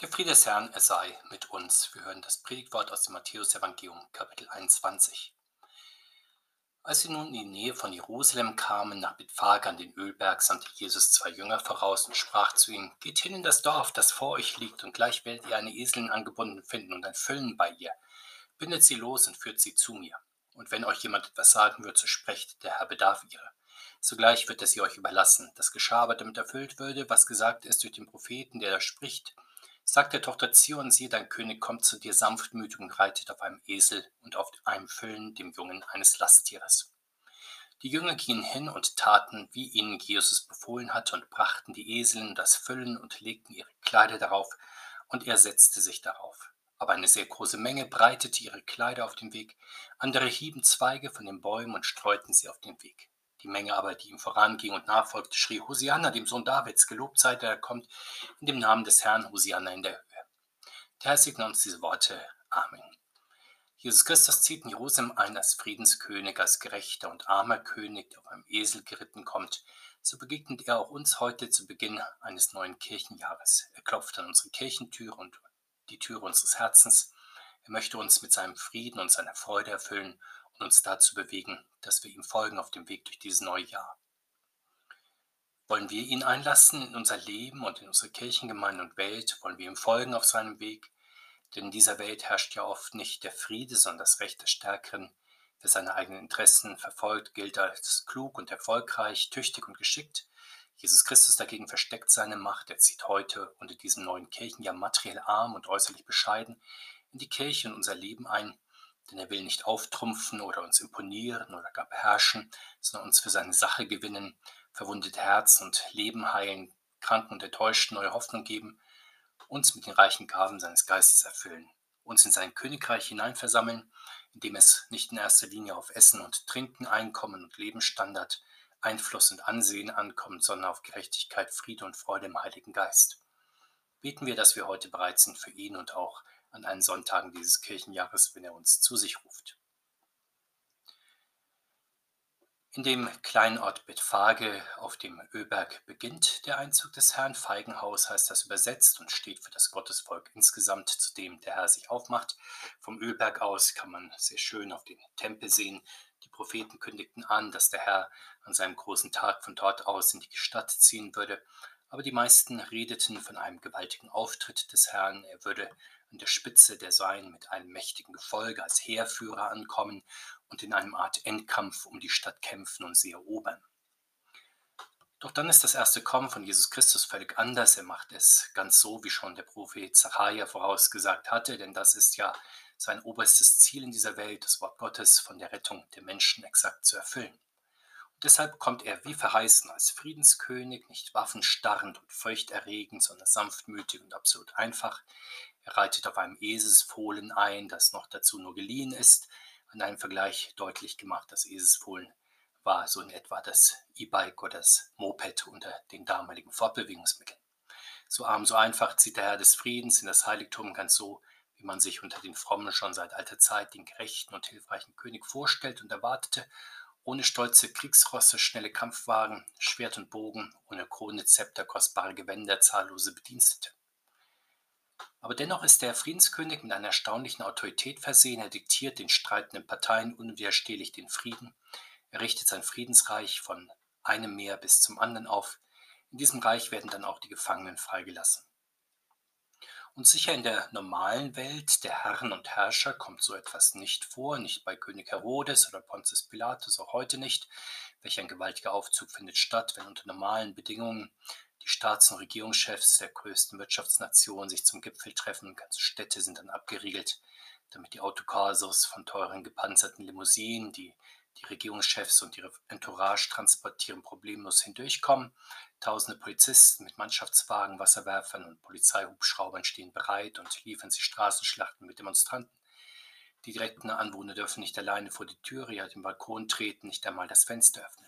Der Friede des Herrn, er sei mit uns. Wir hören das Predigtwort aus dem Matthäus-Evangelium, Kapitel 21. Als sie nun in die Nähe von Jerusalem kamen, nach Bethphage an den Ölberg, sandte Jesus zwei Jünger voraus und sprach zu ihnen: Geht hin in das Dorf, das vor euch liegt, und gleich werdet ihr eine Eselin angebunden finden und ein Füllen bei ihr. Bindet sie los und führt sie zu mir. Und wenn euch jemand etwas sagen wird, so sprecht, der Herr bedarf ihrer. Sogleich wird er sie euch überlassen. Das geschah aber, damit erfüllt würde, was gesagt ist durch den Propheten, der da spricht. Sagt der Tochter Zion, siehe, dein König kommt zu dir sanftmütig und reitet auf einem Esel und auf einem Füllen, dem Jungen eines Lasttieres. Die Jünger gingen hin und taten, wie ihnen Jesus befohlen hatte, und brachten die Eseln das Füllen und legten ihre Kleider darauf, und er setzte sich darauf. Aber eine sehr große Menge breitete ihre Kleider auf den Weg, andere hieben Zweige von den Bäumen und streuten sie auf den Weg. Die Menge aber, die ihm voranging und nachfolgte, schrie, Hosianna, dem Sohn Davids, gelobt sei der, kommt in dem Namen des Herrn, Hosianna in der Höhe. Der Herr segne uns diese Worte. Amen. Jesus Christus zieht in Jerusalem ein als Friedenskönig, als gerechter und armer König, der auf einem Esel geritten kommt. So begegnet er auch uns heute zu Beginn eines neuen Kirchenjahres. Er klopft an unsere Kirchentüre und die Türe unseres Herzens. Er möchte uns mit seinem Frieden und seiner Freude erfüllen und uns dazu bewegen, dass wir ihm folgen auf dem Weg durch dieses neue Jahr. Wollen wir ihn einlassen in unser Leben und in unsere Kirchengemeinde und Welt? Wollen wir ihm folgen auf seinem Weg? Denn in dieser Welt herrscht ja oft nicht der Friede, sondern das Recht des Stärkeren. Wer seine eigenen Interessen verfolgt, gilt als klug und erfolgreich, tüchtig und geschickt. Jesus Christus dagegen versteckt seine Macht. Er zieht heute unter diesem neuen Kirchenjahr materiell arm und äußerlich bescheiden in die Kirche und unser Leben ein denn er will nicht auftrumpfen oder uns imponieren oder gar beherrschen, sondern uns für seine Sache gewinnen, verwundete Herzen und Leben heilen, Kranken und Enttäuschten neue Hoffnung geben, uns mit den reichen Gaben seines Geistes erfüllen, uns in sein Königreich hineinversammeln, in dem es nicht in erster Linie auf Essen und Trinken, Einkommen und Lebensstandard, Einfluss und Ansehen ankommt, sondern auf Gerechtigkeit, Friede und Freude im Heiligen Geist. Beten wir, dass wir heute bereit sind für ihn und auch an allen Sonntagen dieses Kirchenjahres, wenn er uns zu sich ruft. In dem kleinen Ort Bethphage auf dem Ölberg beginnt der Einzug des Herrn. Feigenhaus heißt das übersetzt und steht für das Gottesvolk insgesamt, zu dem der Herr sich aufmacht. Vom Ölberg aus kann man sehr schön auf den Tempel sehen. Die Propheten kündigten an, dass der Herr an seinem großen Tag von dort aus in die Stadt ziehen würde. Aber die meisten redeten von einem gewaltigen Auftritt des Herrn. Er würde an der Spitze der Sein mit einem mächtigen Gefolge als Heerführer ankommen und in einem Art Endkampf um die Stadt kämpfen und sie erobern. Doch dann ist das erste Kommen von Jesus Christus völlig anders. Er macht es ganz so, wie schon der Prophet Zachariah vorausgesagt hatte, denn das ist ja sein oberstes Ziel in dieser Welt, das Wort Gottes von der Rettung der Menschen exakt zu erfüllen. Und deshalb kommt er wie verheißen als Friedenskönig, nicht waffenstarrend und furchterregend, sondern sanftmütig und absolut einfach. Er reitet auf einem Eselsfohlen ein, das noch dazu nur geliehen ist. An einem Vergleich deutlich gemacht, das Eselsfohlen war so in etwa das E-Bike oder das Moped unter den damaligen Fortbewegungsmitteln. So arm, so einfach zieht der Herr des Friedens in das Heiligtum ganz so, wie man sich unter den Frommen schon seit alter Zeit den gerechten und hilfreichen König vorstellt und erwartete, ohne stolze Kriegsrosse, schnelle Kampfwagen, Schwert und Bogen, ohne Krone, Zepter, kostbare Gewänder, zahllose Bedienstete. Aber dennoch ist der Friedenskönig mit einer erstaunlichen Autorität versehen. Er diktiert den streitenden Parteien unwiderstehlich den Frieden. Er richtet sein Friedensreich von einem Meer bis zum anderen auf. In diesem Reich werden dann auch die Gefangenen freigelassen. Und sicher in der normalen Welt der Herren und Herrscher kommt so etwas nicht vor, nicht bei König Herodes oder Pontius Pilatus, auch heute nicht. Welch ein gewaltiger Aufzug findet statt, wenn unter normalen Bedingungen die Staats- und Regierungschefs der größten Wirtschaftsnationen sich zum Gipfel treffen. Ganze Städte sind dann abgeriegelt, damit die Autokasos von teuren gepanzerten Limousinen, die die Regierungschefs und ihre Entourage transportieren, problemlos hindurchkommen. Tausende Polizisten mit Mannschaftswagen, Wasserwerfern und Polizeihubschraubern stehen bereit und liefern sich Straßenschlachten mit Demonstranten. Die direkten Anwohner dürfen nicht alleine vor die Türe, ja den Balkon treten, nicht einmal das Fenster öffnen.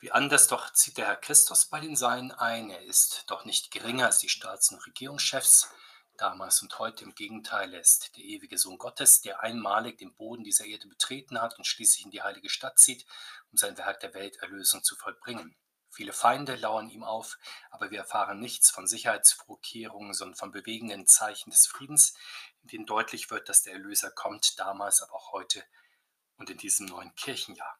Wie anders doch zieht der Herr Christus bei den Seinen ein. Er ist doch nicht geringer als die Staats- und Regierungschefs damals und heute. Im Gegenteil, er ist der ewige Sohn Gottes, der einmalig den Boden dieser Erde betreten hat und schließlich in die heilige Stadt zieht, um sein Werk der Welterlösung zu vollbringen. Viele Feinde lauern ihm auf, aber wir erfahren nichts von Sicherheitsvorkehrungen, sondern von bewegenden Zeichen des Friedens, in denen deutlich wird, dass der Erlöser kommt, damals, aber auch heute und in diesem neuen Kirchenjahr.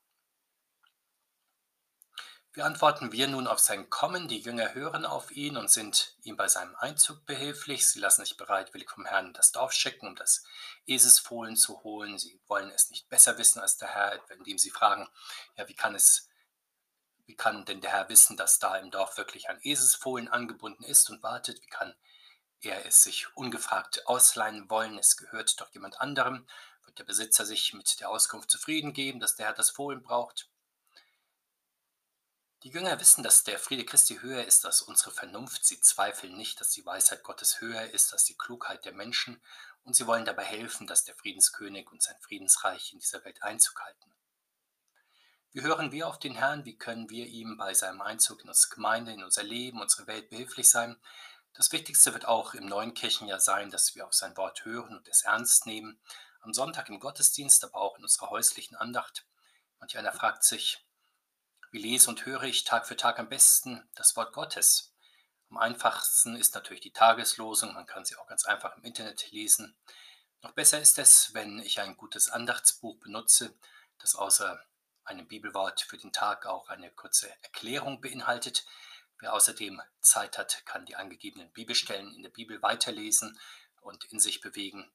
Wie antworten wir nun auf sein Kommen? Die Jünger hören auf ihn und sind ihm bei seinem Einzug behilflich. Sie lassen sich bereitwillig vom Herrn das Dorf schicken, um das Eselsfohlen zu holen. Sie wollen es nicht besser wissen als der Herr, indem sie fragen, ja, wie kann es wie kann denn der Herr wissen, dass da im Dorf wirklich ein Eselsfohlen angebunden ist und wartet? Wie kann er es sich ungefragt ausleihen wollen? Es gehört doch jemand anderem. Wird der Besitzer sich mit der Auskunft zufrieden geben, dass der Herr das Fohlen braucht? Die Jünger wissen, dass der Friede Christi höher ist als unsere Vernunft. Sie zweifeln nicht, dass die Weisheit Gottes höher ist als die Klugheit der Menschen und sie wollen dabei helfen, dass der Friedenskönig und sein Friedensreich in dieser Welt Einzug halten. Wie hören wir auf den Herrn? Wie können wir ihm bei seinem Einzug in unsere Gemeinde, in unser Leben, unsere Welt behilflich sein? Das Wichtigste wird auch im neuen Kirchenjahr sein, dass wir auf sein Wort hören und es ernst nehmen. Am Sonntag im Gottesdienst, aber auch in unserer häuslichen Andacht. Manch einer fragt sich, wie lese und höre ich Tag für Tag am besten das Wort Gottes? Am einfachsten ist natürlich die Tageslosung, man kann sie auch ganz einfach im Internet lesen. Noch besser ist es, wenn ich ein gutes Andachtsbuch benutze, das außer einem Bibelwort für den Tag auch eine kurze Erklärung beinhaltet. Wer außerdem Zeit hat, kann die angegebenen Bibelstellen in der Bibel weiterlesen und in sich bewegen.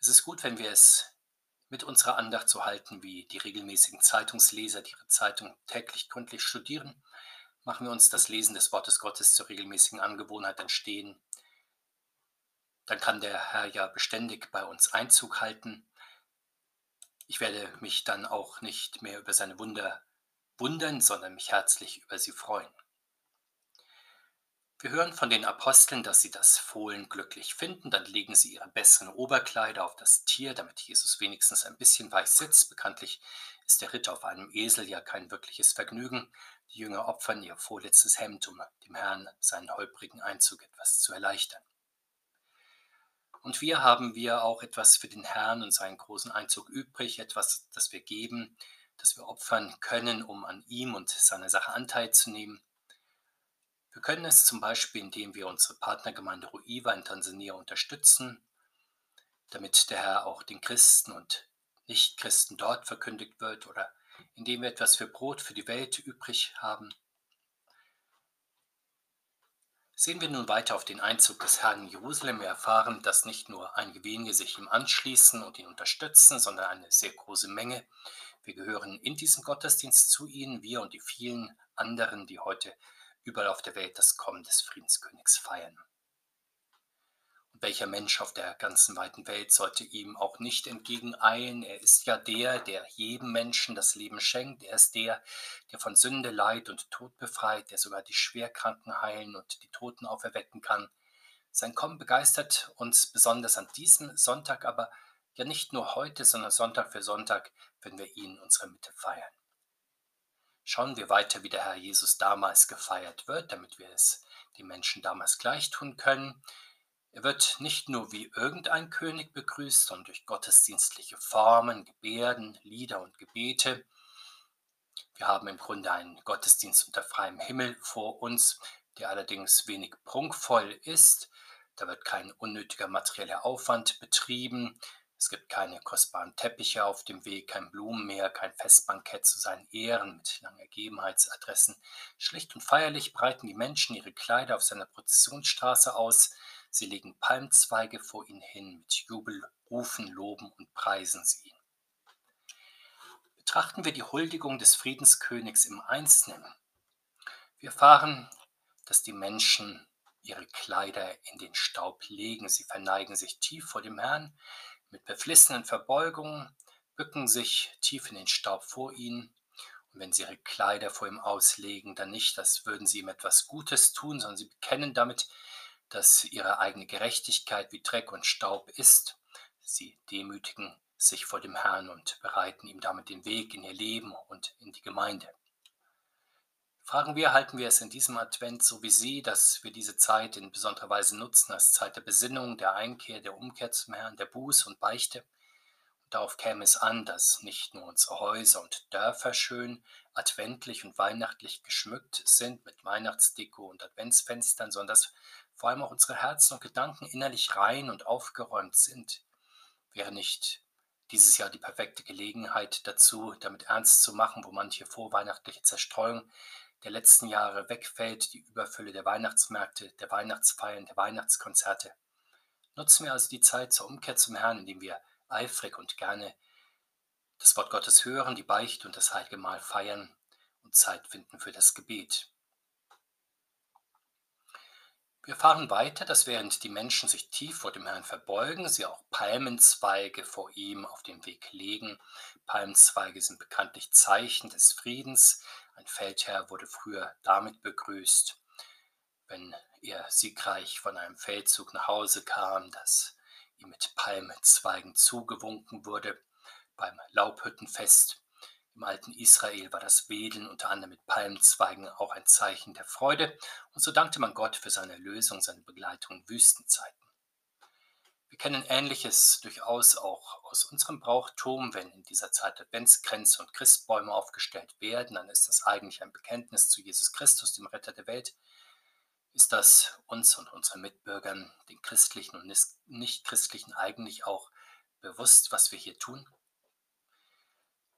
Es ist gut, wenn wir es mit unserer Andacht so halten wie die regelmäßigen Zeitungsleser, die ihre Zeitung täglich gründlich studieren. Machen wir uns das Lesen des Wortes Gottes zur regelmäßigen Angewohnheit entstehen. Dann kann der Herr ja beständig bei uns Einzug halten ich werde mich dann auch nicht mehr über seine Wunder wundern, sondern mich herzlich über sie freuen. Wir hören von den Aposteln, dass sie das Fohlen glücklich finden. Dann legen sie ihre besseren Oberkleider auf das Tier, damit Jesus wenigstens ein bisschen weich sitzt. Bekanntlich ist der Ritt auf einem Esel ja kein wirkliches Vergnügen. Die Jünger opfern ihr vorletztes Hemd, um dem Herrn seinen holprigen Einzug etwas zu erleichtern. Und wir haben wir auch etwas für den Herrn und seinen großen Einzug übrig, etwas, das wir geben, das wir opfern können, um an ihm und seiner Sache Anteil zu nehmen. Wir können es zum Beispiel, indem wir unsere Partnergemeinde Ruiva in Tansania unterstützen, damit der Herr auch den Christen und Nichtchristen dort verkündigt wird, oder indem wir etwas für Brot für die Welt übrig haben Sehen wir nun weiter auf den Einzug des Herrn in Jerusalem. Wir erfahren, dass nicht nur einige wenige sich ihm anschließen und ihn unterstützen, sondern eine sehr große Menge. Wir gehören in diesem Gottesdienst zu ihnen, wir und die vielen anderen, die heute überall auf der Welt das Kommen des Friedenskönigs feiern. Welcher Mensch auf der ganzen weiten Welt sollte ihm auch nicht entgegeneilen? Er ist ja der, der jedem Menschen das Leben schenkt. Er ist der, der von Sünde, Leid und Tod befreit, der sogar die Schwerkranken heilen und die Toten auferwecken kann. Sein Kommen begeistert uns besonders an diesem Sonntag, aber ja nicht nur heute, sondern Sonntag für Sonntag, wenn wir ihn in unserer Mitte feiern. Schauen wir weiter, wie der Herr Jesus damals gefeiert wird, damit wir es den Menschen damals gleich tun können. Er wird nicht nur wie irgendein König begrüßt, sondern durch gottesdienstliche Formen, Gebärden, Lieder und Gebete. Wir haben im Grunde einen Gottesdienst unter freiem Himmel vor uns, der allerdings wenig prunkvoll ist. Da wird kein unnötiger materieller Aufwand betrieben. Es gibt keine kostbaren Teppiche auf dem Weg, kein Blumenmeer, kein Festbankett zu seinen Ehren mit langen Ergebenheitsadressen. Schlicht und feierlich breiten die Menschen ihre Kleider auf seiner Prozessionsstraße aus. Sie legen Palmzweige vor ihn hin, mit Jubel rufen, loben und preisen sie ihn. Betrachten wir die Huldigung des Friedenskönigs im Einzelnen. Wir erfahren, dass die Menschen ihre Kleider in den Staub legen. Sie verneigen sich tief vor dem Herrn mit beflissenen Verbeugungen, bücken sich tief in den Staub vor ihn. Und wenn sie ihre Kleider vor ihm auslegen, dann nicht, als würden sie ihm etwas Gutes tun, sondern sie bekennen damit, dass ihre eigene Gerechtigkeit wie Dreck und Staub ist. Sie demütigen sich vor dem Herrn und bereiten ihm damit den Weg in ihr Leben und in die Gemeinde. Fragen wir, halten wir es in diesem Advent so wie Sie, dass wir diese Zeit in besonderer Weise nutzen als Zeit der Besinnung, der Einkehr, der Umkehr zum Herrn, der Buß und Beichte? Und darauf käme es an, dass nicht nur unsere Häuser und Dörfer schön adventlich und weihnachtlich geschmückt sind mit Weihnachtsdeko und Adventsfenstern, sondern dass vor allem auch unsere Herzen und Gedanken innerlich rein und aufgeräumt sind. Wäre nicht dieses Jahr die perfekte Gelegenheit dazu, damit ernst zu machen, wo manche vorweihnachtliche Zerstreuung der letzten Jahre wegfällt, die Überfülle der Weihnachtsmärkte, der Weihnachtsfeiern, der Weihnachtskonzerte. Nutzen wir also die Zeit zur Umkehr zum Herrn, indem wir eifrig und gerne das Wort Gottes hören, die Beichte und das Heilige Mahl feiern und Zeit finden für das Gebet. Wir fahren weiter, dass während die Menschen sich tief vor dem Herrn verbeugen, sie auch Palmenzweige vor ihm auf den Weg legen. Palmenzweige sind bekanntlich Zeichen des Friedens. Ein Feldherr wurde früher damit begrüßt, wenn er siegreich von einem Feldzug nach Hause kam, dass ihm mit Palmzweigen zugewunken wurde. Beim Laubhüttenfest im alten Israel war das Wedeln unter anderem mit Palmzweigen auch ein Zeichen der Freude, und so dankte man Gott für seine Erlösung, seine Begleitung in Wüstenzeiten. Wir kennen Ähnliches durchaus auch aus unserem Brauchtum. Wenn in dieser Zeit Adventskränze und Christbäume aufgestellt werden, dann ist das eigentlich ein Bekenntnis zu Jesus Christus, dem Retter der Welt. Ist das uns und unseren Mitbürgern, den christlichen und nicht-christlichen, eigentlich auch bewusst, was wir hier tun?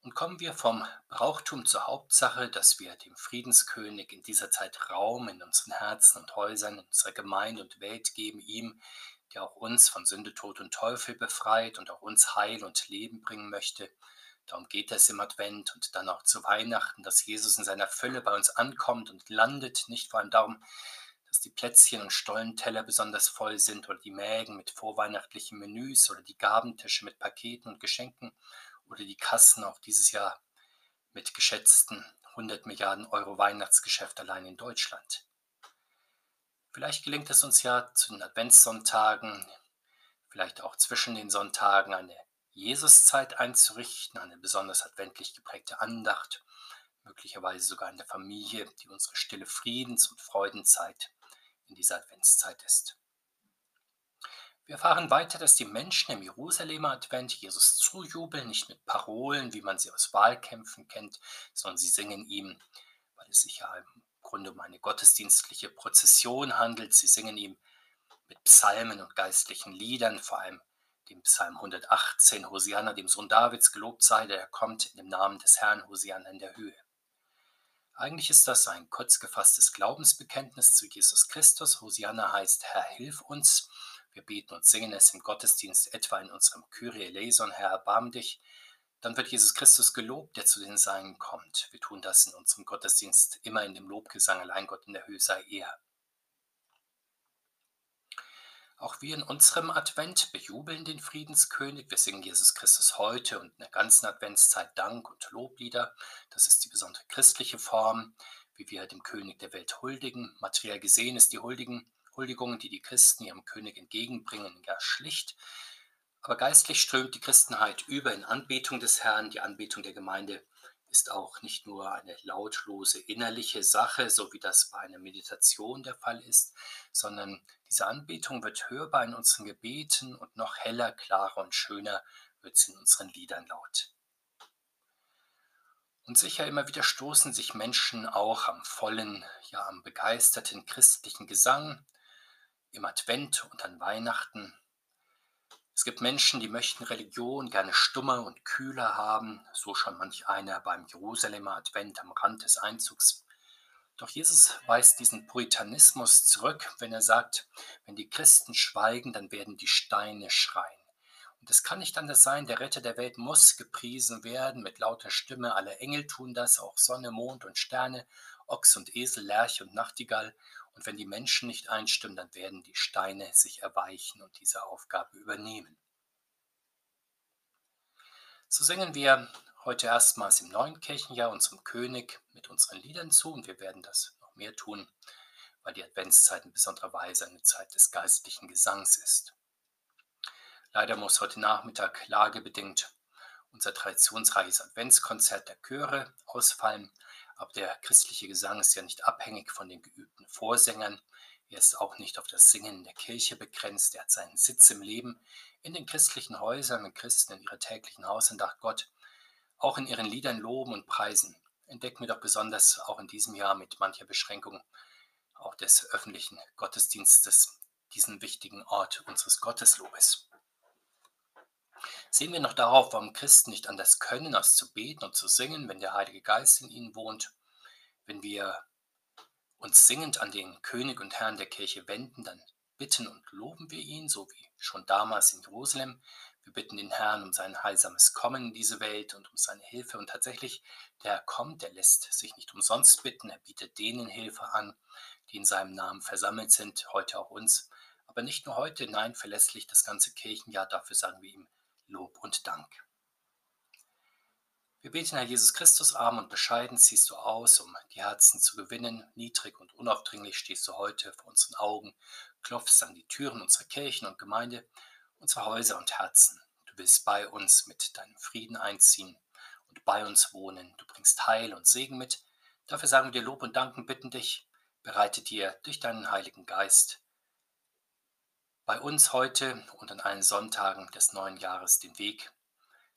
Und kommen wir vom Brauchtum zur Hauptsache, dass wir dem Friedenskönig in dieser Zeit Raum in unseren Herzen und Häusern, in unserer Gemeinde und Welt geben, ihm, der auch uns von Sünde, Tod und Teufel befreit und auch uns Heil und Leben bringen möchte. Darum geht es im Advent und dann auch zu Weihnachten, dass Jesus in seiner Fülle bei uns ankommt und landet, nicht vor allem darum, dass die Plätzchen und Stollenteller besonders voll sind oder die Mägen mit vorweihnachtlichen Menüs oder die Gabentische mit Paketen und Geschenken oder die Kassen auch dieses Jahr mit geschätzten 100 Milliarden Euro Weihnachtsgeschäft allein in Deutschland. Vielleicht gelingt es uns ja zu den Adventssonntagen, vielleicht auch zwischen den Sonntagen eine Jesuszeit einzurichten, eine besonders adventlich geprägte Andacht, möglicherweise sogar in der Familie, die unsere stille Friedens- und Freudenzeit in dieser Adventszeit ist. Wir erfahren weiter, dass die Menschen im Jerusalemer Advent Jesus zujubeln, nicht mit Parolen, wie man sie aus Wahlkämpfen kennt, sondern sie singen ihm, weil es sich ja im Grunde um eine gottesdienstliche Prozession handelt. Sie singen ihm mit Psalmen und geistlichen Liedern, vor allem dem Psalm 118, Hosianna, dem Sohn Davids, gelobt sei, der kommt in dem Namen des Herrn, Hosianna in der Höhe. Eigentlich ist das ein kurz gefasstes Glaubensbekenntnis zu Jesus Christus. Hosianna heißt Herr, hilf uns. Wir beten und singen es im Gottesdienst, etwa in unserem Kyrie eleison, Herr, erbarm dich. Dann wird Jesus Christus gelobt, der zu den Seinen kommt. Wir tun das in unserem Gottesdienst immer in dem Lobgesang, allein Gott in der Höhe sei er. Auch wir in unserem Advent bejubeln den Friedenskönig. Wir singen Jesus Christus heute und in der ganzen Adventszeit Dank und Loblieder. Das ist die besondere christliche Form, wie wir dem König der Welt huldigen. Materiell gesehen ist die Huldigungen, die die Christen ihrem König entgegenbringen, ja schlicht. Aber geistlich strömt die Christenheit über in Anbetung des Herrn. Die Anbetung der Gemeinde ist auch nicht nur eine lautlose innerliche Sache, so wie das bei einer Meditation der Fall ist, sondern diese Anbetung wird hörbar in unseren Gebeten und noch heller, klarer und schöner wird sie in unseren Liedern laut. Und sicher immer wieder stoßen sich Menschen auch am vollen, ja am begeisterten christlichen Gesang im Advent und an Weihnachten. Es gibt Menschen, die möchten Religion gerne stummer und kühler haben, so schon manch einer beim Jerusalemer Advent am Rand des Einzugs. Doch Jesus weist diesen Puritanismus zurück, wenn er sagt, wenn die Christen schweigen, dann werden die Steine schreien. Und es kann nicht anders sein, der Retter der Welt muss gepriesen werden mit lauter Stimme. Alle Engel tun das, auch Sonne, Mond und Sterne, Ochs und Esel, Lerche und Nachtigall. Und wenn die Menschen nicht einstimmen, dann werden die Steine sich erweichen und diese Aufgabe übernehmen. So singen wir heute erstmals im neuen Kirchenjahr unserem König mit unseren Liedern zu und wir werden das noch mehr tun, weil die Adventszeit in besonderer Weise eine Zeit des geistlichen Gesangs ist. Leider muss heute Nachmittag lagebedingt unser traditionsreiches Adventskonzert der Chöre ausfallen. Aber der christliche Gesang ist ja nicht abhängig von den geübten Vorsängern. Er ist auch nicht auf das Singen in der Kirche begrenzt. Er hat seinen Sitz im Leben in den christlichen Häusern und Christen in ihrer täglichen Hausandacht Gott auch in ihren Liedern loben und preisen. entdecken wir doch besonders auch in diesem Jahr mit mancher Beschränkung auch des öffentlichen Gottesdienstes diesen wichtigen Ort unseres Gotteslobes. Sehen wir noch darauf, warum Christen nicht anders können, als zu beten und zu singen, wenn der Heilige Geist in ihnen wohnt. Wenn wir uns singend an den König und Herrn der Kirche wenden, dann bitten und loben wir ihn, so wie schon damals in Jerusalem. Wir bitten den Herrn um sein heilsames Kommen in diese Welt und um seine Hilfe. Und tatsächlich, der Herr kommt, der lässt sich nicht umsonst bitten. Er bietet denen Hilfe an, die in seinem Namen versammelt sind, heute auch uns. Aber nicht nur heute, nein, verlässlich das ganze Kirchenjahr. Dafür sagen wir ihm Lob und Dank. Wir beten, Herr Jesus Christus, arm und bescheiden ziehst du aus, um die Herzen zu gewinnen. Niedrig und unaufdringlich stehst du heute vor unseren Augen, klopfst an die Türen unserer Kirchen und Gemeinde, unserer Häuser und Herzen. Du willst bei uns mit deinem Frieden einziehen und bei uns wohnen. Du bringst Heil und Segen mit. Dafür sagen wir dir Lob und Danken, bitten dich, bereite dir durch deinen Heiligen Geist bei uns heute und an allen Sonntagen des neuen Jahres den Weg,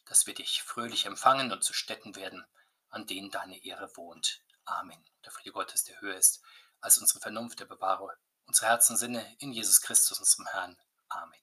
dass wir dich fröhlich empfangen und zu Städten werden, an denen deine Ehre wohnt. Amen. Der Friede Gottes, der höher ist als unsere Vernunft, der bewahre unsere Herzen Sinne in Jesus Christus, unserem Herrn. Amen.